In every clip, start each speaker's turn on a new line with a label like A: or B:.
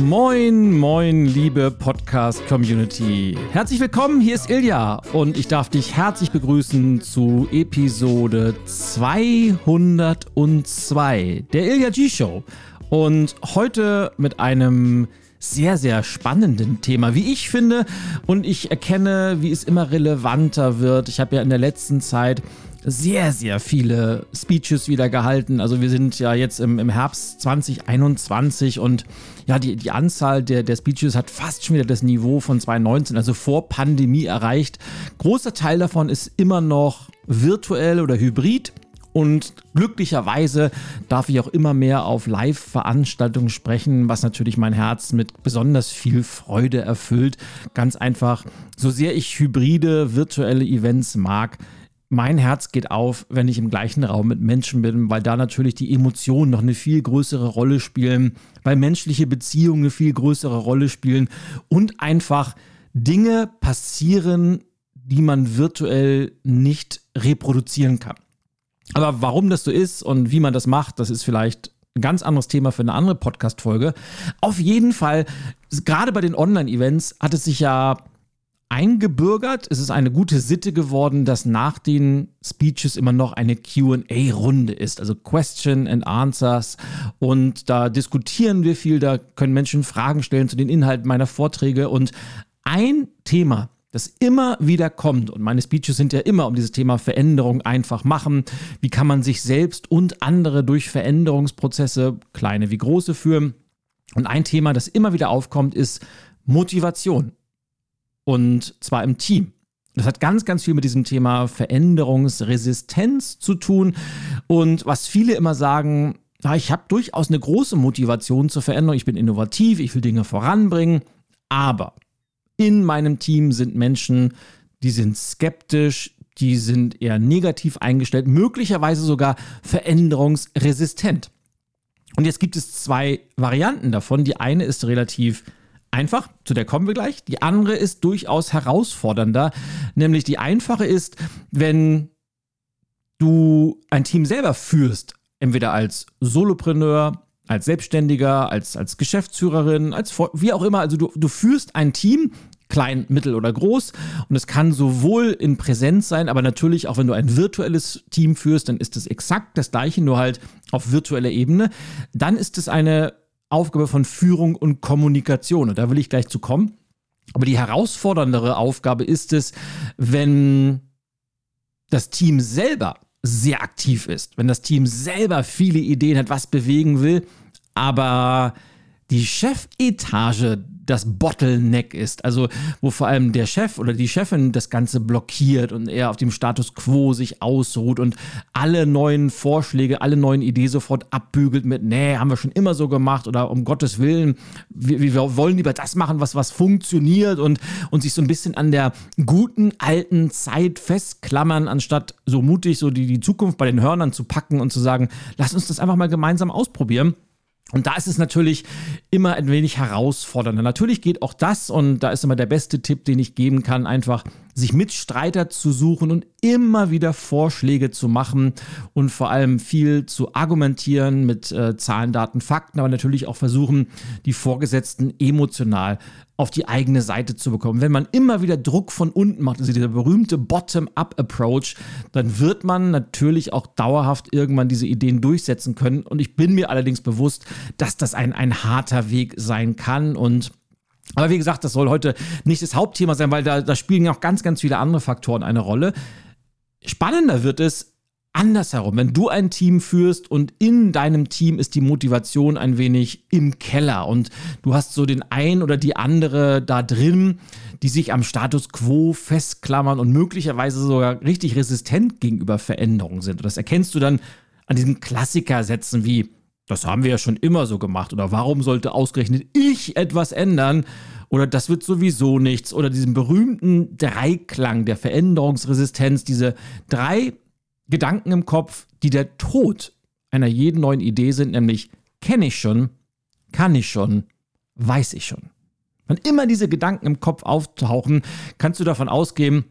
A: Moin, moin, liebe Podcast-Community. Herzlich willkommen, hier ist Ilja und ich darf dich herzlich begrüßen zu Episode 202 der Ilja G-Show. Und heute mit einem sehr, sehr spannenden Thema, wie ich finde. Und ich erkenne, wie es immer relevanter wird. Ich habe ja in der letzten Zeit sehr, sehr viele Speeches wieder gehalten. Also wir sind ja jetzt im, im Herbst 2021 und ja, die, die Anzahl der, der Speeches hat fast schon wieder das Niveau von 2019, also vor Pandemie erreicht. Großer Teil davon ist immer noch virtuell oder hybrid. Und glücklicherweise darf ich auch immer mehr auf Live-Veranstaltungen sprechen, was natürlich mein Herz mit besonders viel Freude erfüllt. Ganz einfach, so sehr ich hybride virtuelle Events mag, mein Herz geht auf, wenn ich im gleichen Raum mit Menschen bin, weil da natürlich die Emotionen noch eine viel größere Rolle spielen, weil menschliche Beziehungen eine viel größere Rolle spielen und einfach Dinge passieren, die man virtuell nicht reproduzieren kann. Aber warum das so ist und wie man das macht, das ist vielleicht ein ganz anderes Thema für eine andere Podcast-Folge. Auf jeden Fall, gerade bei den Online-Events hat es sich ja eingebürgert. Es ist eine gute Sitte geworden, dass nach den Speeches immer noch eine QA-Runde ist, also Question and Answers. Und da diskutieren wir viel, da können Menschen Fragen stellen zu den Inhalten meiner Vorträge. Und ein Thema, das immer wieder kommt, und meine Speeches sind ja immer um dieses Thema Veränderung einfach machen. Wie kann man sich selbst und andere durch Veränderungsprozesse, kleine wie große, führen? Und ein Thema, das immer wieder aufkommt, ist Motivation. Und zwar im Team. Das hat ganz, ganz viel mit diesem Thema Veränderungsresistenz zu tun. Und was viele immer sagen, ja, ich habe durchaus eine große Motivation zur Veränderung. Ich bin innovativ, ich will Dinge voranbringen. Aber in meinem Team sind Menschen, die sind skeptisch, die sind eher negativ eingestellt, möglicherweise sogar veränderungsresistent. Und jetzt gibt es zwei Varianten davon. Die eine ist relativ einfach, zu der kommen wir gleich. Die andere ist durchaus herausfordernder, nämlich die einfache ist, wenn du ein Team selber führst, entweder als Solopreneur, als Selbstständiger, als, als Geschäftsführerin, als wie auch immer. Also du, du führst ein Team, klein, mittel oder groß. Und es kann sowohl in Präsenz sein, aber natürlich auch wenn du ein virtuelles Team führst, dann ist es exakt das gleiche, nur halt auf virtueller Ebene. Dann ist es eine Aufgabe von Führung und Kommunikation. Und da will ich gleich zu kommen. Aber die herausforderndere Aufgabe ist es, wenn das Team selber sehr aktiv ist, wenn das Team selber viele Ideen hat, was bewegen will, aber die Chefetage das Bottleneck ist, also wo vor allem der Chef oder die Chefin das Ganze blockiert und er auf dem Status quo sich ausruht und alle neuen Vorschläge, alle neuen Ideen sofort abbügelt mit, nee, haben wir schon immer so gemacht oder um Gottes Willen, wir, wir wollen lieber das machen, was, was funktioniert und, und sich so ein bisschen an der guten alten Zeit festklammern, anstatt so mutig so die, die Zukunft bei den Hörnern zu packen und zu sagen, lass uns das einfach mal gemeinsam ausprobieren. Und da ist es natürlich immer ein wenig herausfordernder. Natürlich geht auch das, und da ist immer der beste Tipp, den ich geben kann, einfach sich Mitstreiter zu suchen und immer wieder Vorschläge zu machen und vor allem viel zu argumentieren mit äh, Zahlen, Daten, Fakten, aber natürlich auch versuchen, die Vorgesetzten emotional auf die eigene Seite zu bekommen. Wenn man immer wieder Druck von unten macht, also dieser berühmte Bottom-up-Approach, dann wird man natürlich auch dauerhaft irgendwann diese Ideen durchsetzen können. Und ich bin mir allerdings bewusst, dass das ein, ein harter Weg sein kann und aber wie gesagt, das soll heute nicht das Hauptthema sein, weil da, da spielen ja auch ganz, ganz viele andere Faktoren eine Rolle. Spannender wird es, andersherum, wenn du ein Team führst und in deinem Team ist die Motivation ein wenig im Keller und du hast so den ein oder die andere da drin, die sich am Status quo festklammern und möglicherweise sogar richtig resistent gegenüber Veränderungen sind. Und das erkennst du dann an diesen Klassikersätzen wie, das haben wir ja schon immer so gemacht oder warum sollte ausgerechnet ich etwas ändern? Oder das wird sowieso nichts. Oder diesen berühmten Dreiklang der Veränderungsresistenz, diese drei Gedanken im Kopf, die der Tod einer jeden neuen Idee sind, nämlich kenne ich schon, kann ich schon, weiß ich schon. Wenn immer diese Gedanken im Kopf auftauchen, kannst du davon ausgehen,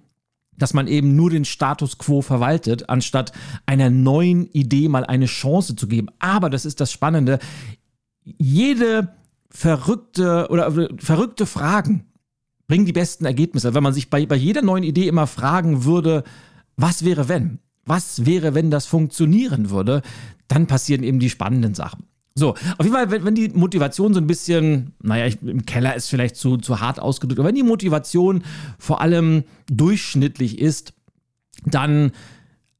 A: dass man eben nur den Status quo verwaltet, anstatt einer neuen Idee mal eine Chance zu geben. Aber das ist das Spannende. Jede verrückte oder verrückte Fragen bringen die besten Ergebnisse. Wenn man sich bei, bei jeder neuen Idee immer fragen würde, was wäre wenn? Was wäre, wenn das funktionieren würde? Dann passieren eben die spannenden Sachen. So, auf jeden Fall, wenn, wenn die Motivation so ein bisschen, naja, ich, im Keller ist vielleicht zu, zu hart ausgedrückt, aber wenn die Motivation vor allem durchschnittlich ist, dann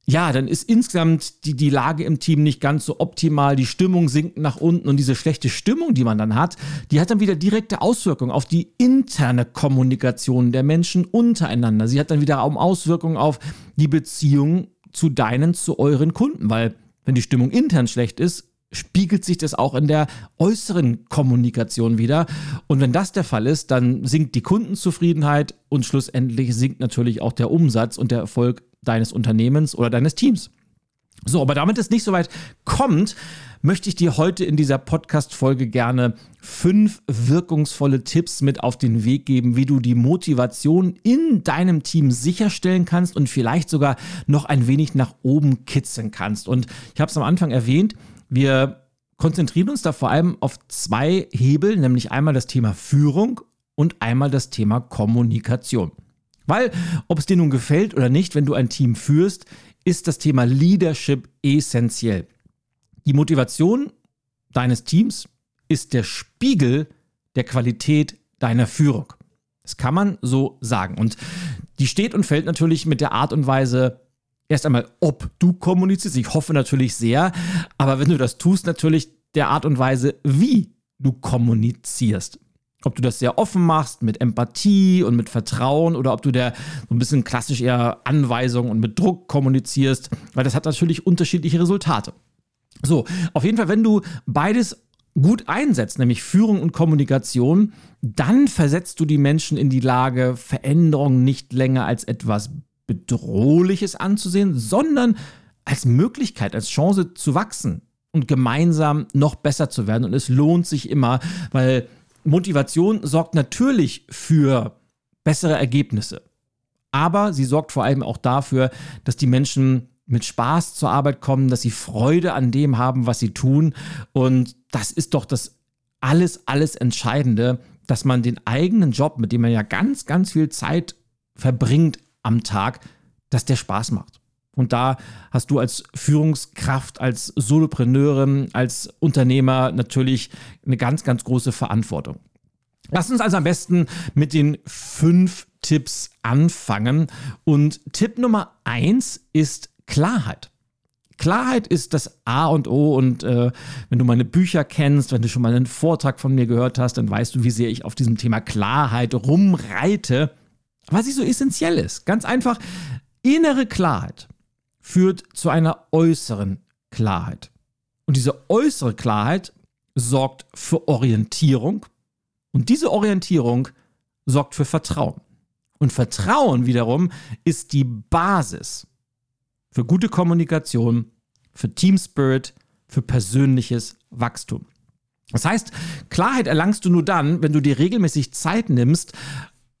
A: ja, dann ist insgesamt die, die Lage im Team nicht ganz so optimal, die Stimmung sinkt nach unten und diese schlechte Stimmung, die man dann hat, die hat dann wieder direkte Auswirkungen auf die interne Kommunikation der Menschen untereinander. Sie hat dann wiederum Auswirkungen auf die Beziehung zu deinen, zu euren Kunden, weil wenn die Stimmung intern schlecht ist, spiegelt sich das auch in der äußeren Kommunikation wieder. Und wenn das der Fall ist, dann sinkt die Kundenzufriedenheit und schlussendlich sinkt natürlich auch der Umsatz und der Erfolg deines Unternehmens oder deines Teams. So, aber damit es nicht so weit kommt, möchte ich dir heute in dieser Podcast-Folge gerne fünf wirkungsvolle Tipps mit auf den Weg geben, wie du die Motivation in deinem Team sicherstellen kannst und vielleicht sogar noch ein wenig nach oben kitzeln kannst. Und ich habe es am Anfang erwähnt, wir konzentrieren uns da vor allem auf zwei Hebel, nämlich einmal das Thema Führung und einmal das Thema Kommunikation. Weil, ob es dir nun gefällt oder nicht, wenn du ein Team führst, ist das Thema Leadership essentiell. Die Motivation deines Teams ist der Spiegel der Qualität deiner Führung. Das kann man so sagen. Und die steht und fällt natürlich mit der Art und Weise, erst einmal, ob du kommunizierst. Ich hoffe natürlich sehr, aber wenn du das tust, natürlich der Art und Weise, wie du kommunizierst. Ob du das sehr offen machst, mit Empathie und mit Vertrauen oder ob du der so ein bisschen klassisch eher Anweisungen und mit Druck kommunizierst, weil das hat natürlich unterschiedliche Resultate. So, auf jeden Fall, wenn du beides gut einsetzt, nämlich Führung und Kommunikation, dann versetzt du die Menschen in die Lage, Veränderungen nicht länger als etwas Bedrohliches anzusehen, sondern als Möglichkeit, als Chance zu wachsen und gemeinsam noch besser zu werden. Und es lohnt sich immer, weil Motivation sorgt natürlich für bessere Ergebnisse. Aber sie sorgt vor allem auch dafür, dass die Menschen mit Spaß zur Arbeit kommen, dass sie Freude an dem haben, was sie tun. Und das ist doch das alles, alles Entscheidende, dass man den eigenen Job, mit dem man ja ganz, ganz viel Zeit verbringt am Tag, dass der Spaß macht. Und da hast du als Führungskraft, als Solopreneurin, als Unternehmer natürlich eine ganz, ganz große Verantwortung. Lass uns also am besten mit den fünf Tipps anfangen. Und Tipp Nummer eins ist Klarheit. Klarheit ist das A und O und äh, wenn du meine Bücher kennst, wenn du schon mal einen Vortrag von mir gehört hast, dann weißt du, wie sehr ich auf diesem Thema Klarheit rumreite, weil sie so essentiell ist. Ganz einfach, innere Klarheit führt zu einer äußeren Klarheit. Und diese äußere Klarheit sorgt für Orientierung und diese Orientierung sorgt für Vertrauen. Und Vertrauen wiederum ist die Basis für gute Kommunikation, für Team Spirit, für persönliches Wachstum. Das heißt, Klarheit erlangst du nur dann, wenn du dir regelmäßig Zeit nimmst,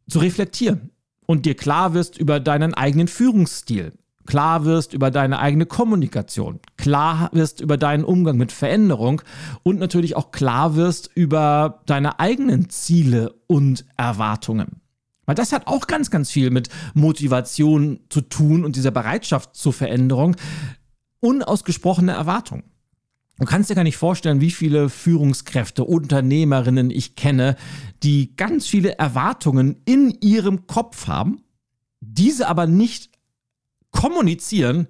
A: zu reflektieren und dir klar wirst über deinen eigenen Führungsstil, klar wirst über deine eigene Kommunikation, klar wirst über deinen Umgang mit Veränderung und natürlich auch klar wirst über deine eigenen Ziele und Erwartungen. Weil das hat auch ganz, ganz viel mit Motivation zu tun und dieser Bereitschaft zur Veränderung. Unausgesprochene Erwartungen. Du kannst dir gar nicht vorstellen, wie viele Führungskräfte, Unternehmerinnen ich kenne, die ganz viele Erwartungen in ihrem Kopf haben, diese aber nicht kommunizieren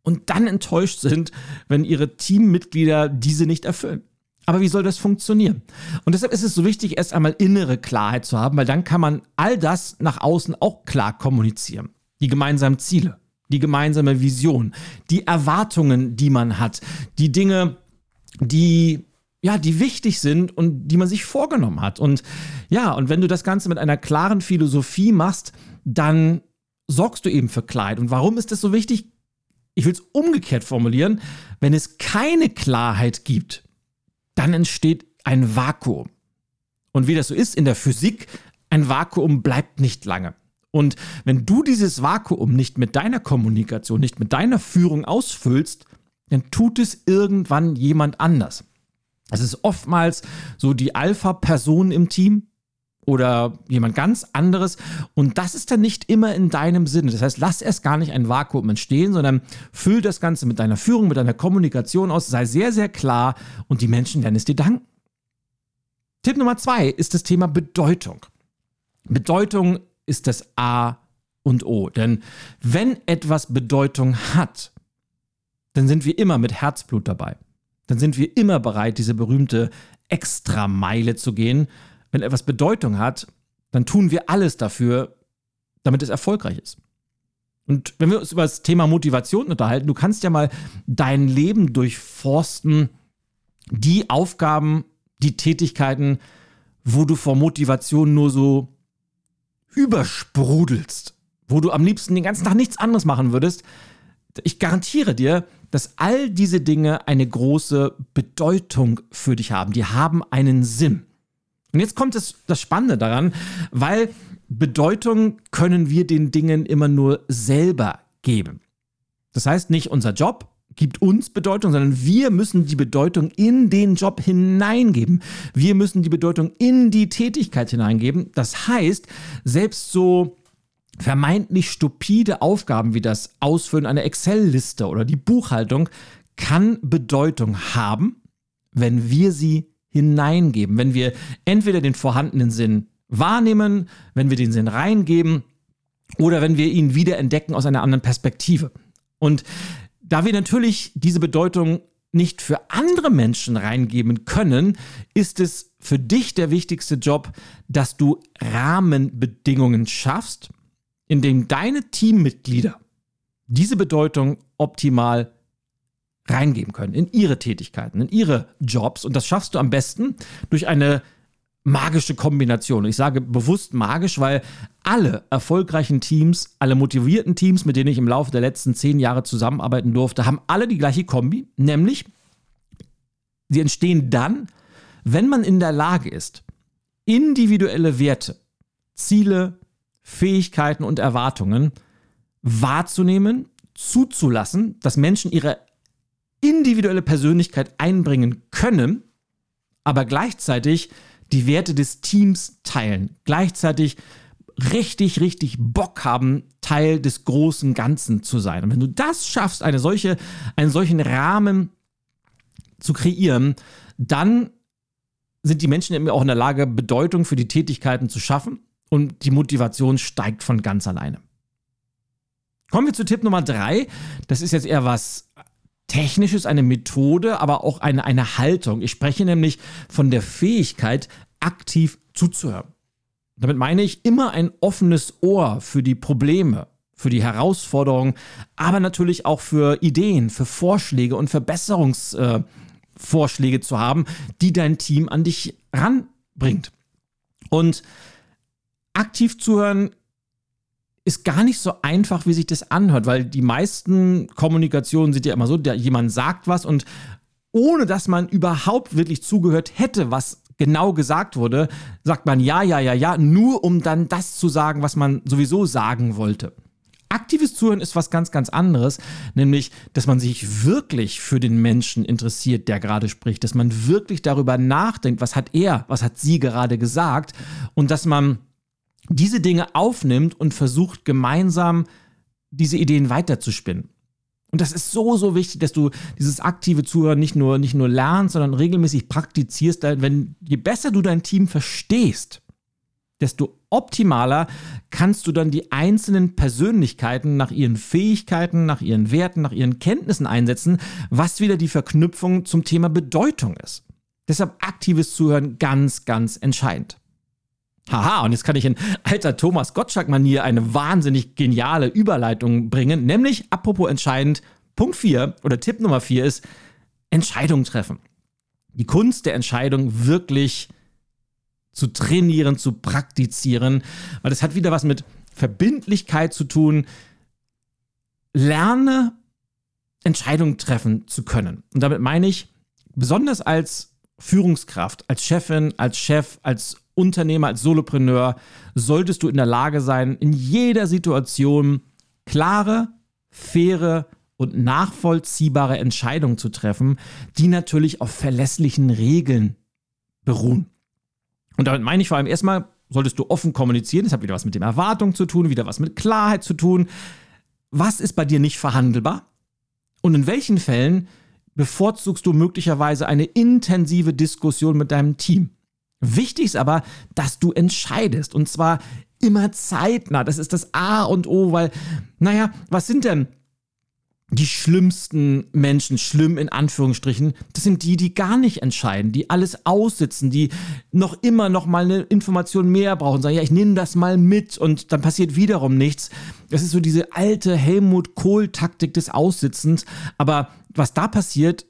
A: und dann enttäuscht sind, wenn ihre Teammitglieder diese nicht erfüllen. Aber wie soll das funktionieren? Und deshalb ist es so wichtig, erst einmal innere Klarheit zu haben, weil dann kann man all das nach außen auch klar kommunizieren. Die gemeinsamen Ziele, die gemeinsame Vision, die Erwartungen, die man hat, die Dinge, die ja, die wichtig sind und die man sich vorgenommen hat. Und ja, und wenn du das Ganze mit einer klaren Philosophie machst, dann sorgst du eben für Klarheit. Und warum ist das so wichtig? Ich will es umgekehrt formulieren. Wenn es keine Klarheit gibt, dann entsteht ein Vakuum. Und wie das so ist in der Physik, ein Vakuum bleibt nicht lange. Und wenn du dieses Vakuum nicht mit deiner Kommunikation, nicht mit deiner Führung ausfüllst, dann tut es irgendwann jemand anders. Es ist oftmals so die Alpha-Person im Team oder jemand ganz anderes. Und das ist dann nicht immer in deinem Sinne. Das heißt, lass erst gar nicht ein Vakuum entstehen, sondern füll das Ganze mit deiner Führung, mit deiner Kommunikation aus. Sei sehr, sehr klar und die Menschen werden es dir danken. Tipp Nummer zwei ist das Thema Bedeutung. Bedeutung ist das A und O. Denn wenn etwas Bedeutung hat, dann sind wir immer mit Herzblut dabei. Dann sind wir immer bereit, diese berühmte Extrameile zu gehen. Wenn etwas Bedeutung hat, dann tun wir alles dafür, damit es erfolgreich ist. Und wenn wir uns über das Thema Motivation unterhalten, du kannst ja mal dein Leben durchforsten, die Aufgaben, die Tätigkeiten, wo du vor Motivation nur so übersprudelst, wo du am liebsten den ganzen Tag nichts anderes machen würdest, ich garantiere dir, dass all diese Dinge eine große Bedeutung für dich haben. Die haben einen Sinn. Und jetzt kommt das, das Spannende daran, weil Bedeutung können wir den Dingen immer nur selber geben. Das heißt nicht unser Job gibt uns Bedeutung, sondern wir müssen die Bedeutung in den Job hineingeben. Wir müssen die Bedeutung in die Tätigkeit hineingeben. Das heißt, selbst so vermeintlich stupide Aufgaben wie das Ausfüllen einer Excel-Liste oder die Buchhaltung kann Bedeutung haben, wenn wir sie hineingeben, wenn wir entweder den vorhandenen Sinn wahrnehmen, wenn wir den Sinn reingeben oder wenn wir ihn wieder entdecken aus einer anderen Perspektive. Und da wir natürlich diese Bedeutung nicht für andere Menschen reingeben können, ist es für dich der wichtigste Job, dass du Rahmenbedingungen schaffst, in dem deine Teammitglieder diese Bedeutung optimal reingeben können in ihre Tätigkeiten, in ihre Jobs. Und das schaffst du am besten durch eine magische Kombination. Ich sage bewusst magisch, weil alle erfolgreichen Teams, alle motivierten Teams, mit denen ich im Laufe der letzten zehn Jahre zusammenarbeiten durfte, haben alle die gleiche Kombi, nämlich sie entstehen dann, wenn man in der Lage ist, individuelle Werte, Ziele, Fähigkeiten und Erwartungen wahrzunehmen, zuzulassen, dass Menschen ihre individuelle Persönlichkeit einbringen können, aber gleichzeitig die Werte des Teams teilen, gleichzeitig richtig, richtig Bock haben, Teil des großen Ganzen zu sein. Und wenn du das schaffst, eine solche, einen solchen Rahmen zu kreieren, dann sind die Menschen eben auch in der Lage, Bedeutung für die Tätigkeiten zu schaffen und die Motivation steigt von ganz alleine. Kommen wir zu Tipp Nummer drei. Das ist jetzt eher was Technisches, eine Methode, aber auch eine, eine Haltung. Ich spreche nämlich von der Fähigkeit, aktiv zuzuhören. Damit meine ich immer ein offenes Ohr für die Probleme, für die Herausforderungen, aber natürlich auch für Ideen, für Vorschläge und Verbesserungsvorschläge äh, zu haben, die dein Team an dich ranbringt. Und aktiv zuhören ist gar nicht so einfach, wie sich das anhört, weil die meisten Kommunikationen sind ja immer so, der, jemand sagt was und ohne dass man überhaupt wirklich zugehört hätte, was genau gesagt wurde, sagt man ja, ja, ja, ja, nur um dann das zu sagen, was man sowieso sagen wollte. Aktives Zuhören ist was ganz, ganz anderes, nämlich, dass man sich wirklich für den Menschen interessiert, der gerade spricht, dass man wirklich darüber nachdenkt, was hat er, was hat sie gerade gesagt und dass man diese Dinge aufnimmt und versucht gemeinsam diese Ideen weiterzuspinnen. Und das ist so, so wichtig, dass du dieses aktive Zuhören nicht nur, nicht nur lernst, sondern regelmäßig praktizierst. Wenn, je besser du dein Team verstehst, desto optimaler kannst du dann die einzelnen Persönlichkeiten nach ihren Fähigkeiten, nach ihren Werten, nach ihren Kenntnissen einsetzen, was wieder die Verknüpfung zum Thema Bedeutung ist. Deshalb aktives Zuhören ganz, ganz entscheidend. Haha, und jetzt kann ich in alter Thomas Gottschalk-Manier eine wahnsinnig geniale Überleitung bringen, nämlich apropos entscheidend, Punkt 4 oder Tipp Nummer 4 ist Entscheidungen treffen. Die Kunst der Entscheidung wirklich zu trainieren, zu praktizieren, weil das hat wieder was mit Verbindlichkeit zu tun. Lerne Entscheidungen treffen zu können. Und damit meine ich, besonders als Führungskraft, als Chefin, als Chef, als Unternehmer, als Solopreneur solltest du in der Lage sein, in jeder Situation klare, faire und nachvollziehbare Entscheidungen zu treffen, die natürlich auf verlässlichen Regeln beruhen. Und damit meine ich vor allem erstmal, solltest du offen kommunizieren. Das hat wieder was mit dem Erwartung zu tun, wieder was mit Klarheit zu tun. Was ist bei dir nicht verhandelbar? Und in welchen Fällen bevorzugst du möglicherweise eine intensive Diskussion mit deinem Team? Wichtig ist aber, dass du entscheidest und zwar immer zeitnah. Das ist das A und O, weil, naja, was sind denn die schlimmsten Menschen, schlimm in Anführungsstrichen, das sind die, die gar nicht entscheiden, die alles aussitzen, die noch immer noch mal eine Information mehr brauchen, sagen, ja, ich nehme das mal mit und dann passiert wiederum nichts. Das ist so diese alte Helmut Kohl-Taktik des Aussitzens. Aber was da passiert,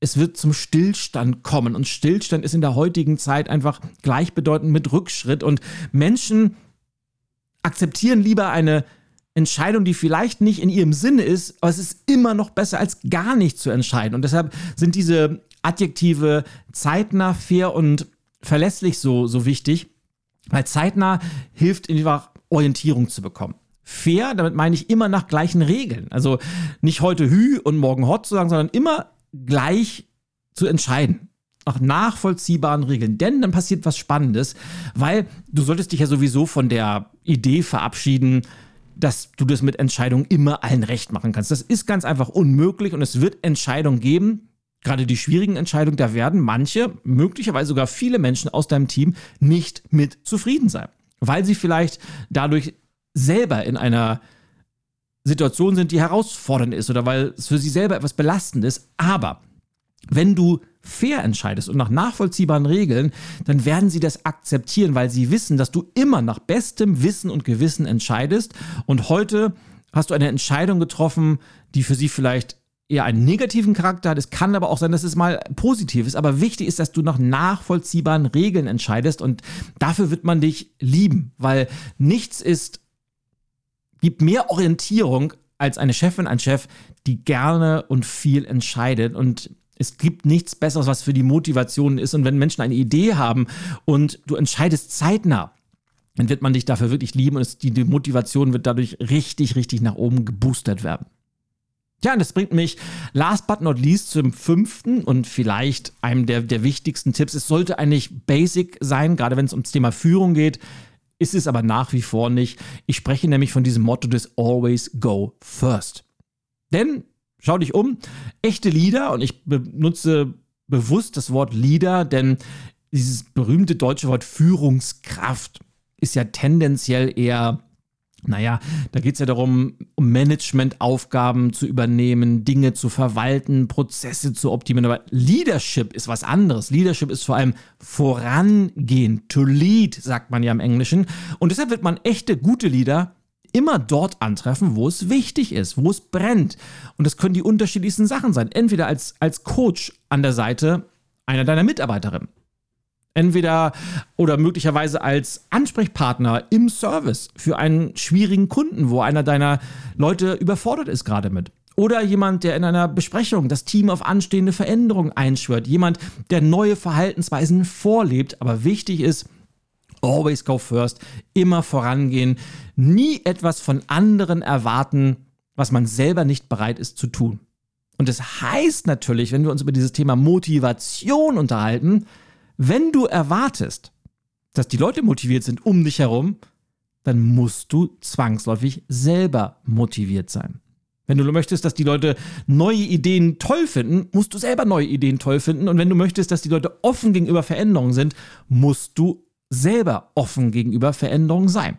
A: es wird zum Stillstand kommen. Und Stillstand ist in der heutigen Zeit einfach gleichbedeutend mit Rückschritt. Und Menschen akzeptieren lieber eine Entscheidung, die vielleicht nicht in ihrem Sinne ist, aber es ist immer noch besser, als gar nicht zu entscheiden. Und deshalb sind diese Adjektive zeitnah, fair und verlässlich so, so wichtig, weil zeitnah hilft einfach Orientierung zu bekommen. Fair, damit meine ich immer nach gleichen Regeln. Also nicht heute Hü und morgen Hot zu sagen, sondern immer gleich zu entscheiden nach nachvollziehbaren Regeln. Denn dann passiert was Spannendes, weil du solltest dich ja sowieso von der Idee verabschieden, dass du das mit Entscheidungen immer allen recht machen kannst. Das ist ganz einfach unmöglich und es wird Entscheidungen geben, gerade die schwierigen Entscheidungen, da werden manche, möglicherweise sogar viele Menschen aus deinem Team nicht mit zufrieden sein, weil sie vielleicht dadurch selber in einer Situation sind, die herausfordernd ist oder weil es für sie selber etwas belastend ist. Aber wenn du fair entscheidest und nach nachvollziehbaren Regeln, dann werden sie das akzeptieren, weil sie wissen, dass du immer nach bestem Wissen und Gewissen entscheidest. Und heute hast du eine Entscheidung getroffen, die für sie vielleicht eher einen negativen Charakter hat. Es kann aber auch sein, dass es mal positiv ist. Aber wichtig ist, dass du nach nachvollziehbaren Regeln entscheidest und dafür wird man dich lieben, weil nichts ist, gibt mehr Orientierung als eine Chefin, ein Chef, die gerne und viel entscheidet. Und es gibt nichts Besseres, was für die Motivation ist. Und wenn Menschen eine Idee haben und du entscheidest zeitnah, dann wird man dich dafür wirklich lieben und es, die, die Motivation wird dadurch richtig, richtig nach oben geboostert werden. Ja, und das bringt mich last but not least zum fünften und vielleicht einem der, der wichtigsten Tipps. Es sollte eigentlich basic sein, gerade wenn es ums Thema Führung geht. Ist es aber nach wie vor nicht. Ich spreche nämlich von diesem Motto des Always Go First. Denn Schau dich um. Echte Leader, und ich benutze bewusst das Wort Leader, denn dieses berühmte deutsche Wort Führungskraft ist ja tendenziell eher, naja, da geht es ja darum, um Managementaufgaben zu übernehmen, Dinge zu verwalten, Prozesse zu optimieren. Aber Leadership ist was anderes. Leadership ist vor allem vorangehen. To lead, sagt man ja im Englischen. Und deshalb wird man echte, gute Leader immer dort antreffen, wo es wichtig ist, wo es brennt. Und das können die unterschiedlichsten Sachen sein. Entweder als, als Coach an der Seite einer deiner Mitarbeiterinnen. Entweder oder möglicherweise als Ansprechpartner im Service für einen schwierigen Kunden, wo einer deiner Leute überfordert ist gerade mit. Oder jemand, der in einer Besprechung das Team auf anstehende Veränderungen einschwört. Jemand, der neue Verhaltensweisen vorlebt. Aber wichtig ist, Always go first, immer vorangehen, nie etwas von anderen erwarten, was man selber nicht bereit ist zu tun. Und das heißt natürlich, wenn wir uns über dieses Thema Motivation unterhalten, wenn du erwartest, dass die Leute motiviert sind um dich herum, dann musst du zwangsläufig selber motiviert sein. Wenn du möchtest, dass die Leute neue Ideen toll finden, musst du selber neue Ideen toll finden. Und wenn du möchtest, dass die Leute offen gegenüber Veränderungen sind, musst du selber offen gegenüber Veränderungen sein.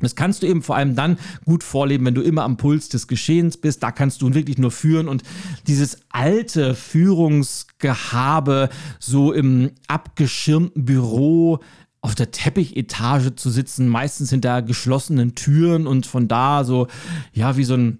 A: Das kannst du eben vor allem dann gut vorleben, wenn du immer am Puls des Geschehens bist. Da kannst du wirklich nur führen und dieses alte Führungsgehabe, so im abgeschirmten Büro auf der Teppichetage zu sitzen, meistens hinter geschlossenen Türen und von da so, ja, wie so ein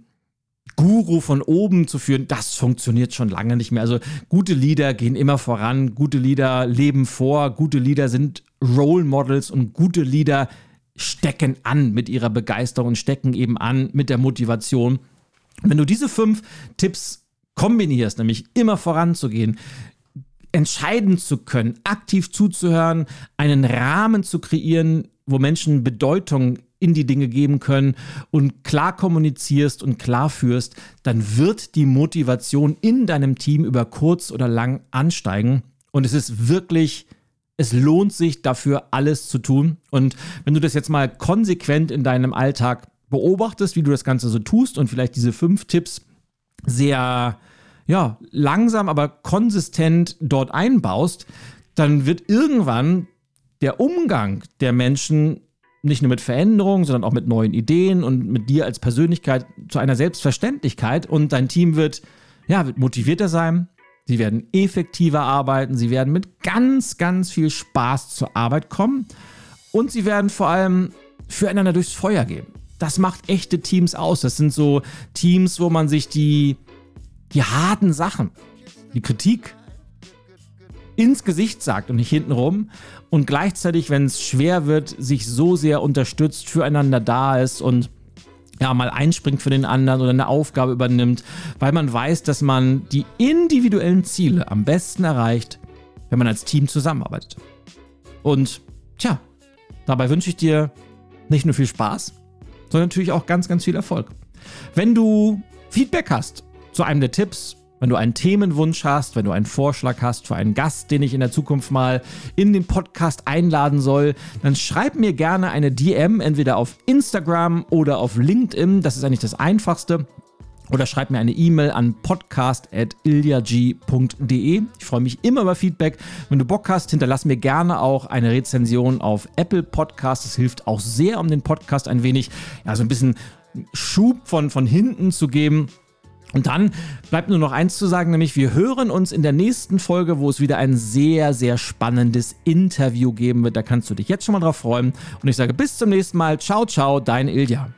A: Guru von oben zu führen, das funktioniert schon lange nicht mehr. Also gute Lieder gehen immer voran, gute Lieder leben vor, gute Lieder sind Role Models und gute Lieder stecken an mit ihrer Begeisterung, stecken eben an mit der Motivation. Wenn du diese fünf Tipps kombinierst, nämlich immer voranzugehen, entscheiden zu können, aktiv zuzuhören, einen Rahmen zu kreieren, wo Menschen Bedeutung in die Dinge geben können und klar kommunizierst und klar führst, dann wird die Motivation in deinem Team über kurz oder lang ansteigen. Und es ist wirklich, es lohnt sich dafür alles zu tun. Und wenn du das jetzt mal konsequent in deinem Alltag beobachtest, wie du das Ganze so tust und vielleicht diese fünf Tipps sehr ja, langsam, aber konsistent dort einbaust, dann wird irgendwann der Umgang der Menschen nicht nur mit Veränderungen, sondern auch mit neuen Ideen und mit dir als Persönlichkeit zu einer Selbstverständlichkeit und dein Team wird, ja, wird motivierter sein, sie werden effektiver arbeiten, sie werden mit ganz, ganz viel Spaß zur Arbeit kommen und sie werden vor allem füreinander durchs Feuer gehen. Das macht echte Teams aus. Das sind so Teams, wo man sich die, die harten Sachen, die Kritik ins Gesicht sagt und nicht hintenrum und gleichzeitig, wenn es schwer wird, sich so sehr unterstützt, füreinander da ist und ja, mal einspringt für den anderen oder eine Aufgabe übernimmt, weil man weiß, dass man die individuellen Ziele am besten erreicht, wenn man als Team zusammenarbeitet. Und tja, dabei wünsche ich dir nicht nur viel Spaß, sondern natürlich auch ganz, ganz viel Erfolg. Wenn du Feedback hast zu einem der Tipps, wenn du einen Themenwunsch hast, wenn du einen Vorschlag hast für einen Gast, den ich in der Zukunft mal in den Podcast einladen soll, dann schreib mir gerne eine DM, entweder auf Instagram oder auf LinkedIn. Das ist eigentlich das Einfachste. Oder schreib mir eine E-Mail an podcast.iljag.de. Ich freue mich immer über Feedback. Wenn du Bock hast, hinterlass mir gerne auch eine Rezension auf Apple Podcast. Das hilft auch sehr, um den Podcast ein wenig, ja, so ein bisschen Schub von, von hinten zu geben. Und dann bleibt nur noch eins zu sagen, nämlich wir hören uns in der nächsten Folge, wo es wieder ein sehr, sehr spannendes Interview geben wird. Da kannst du dich jetzt schon mal drauf freuen. Und ich sage bis zum nächsten Mal. Ciao, ciao, dein Ilja.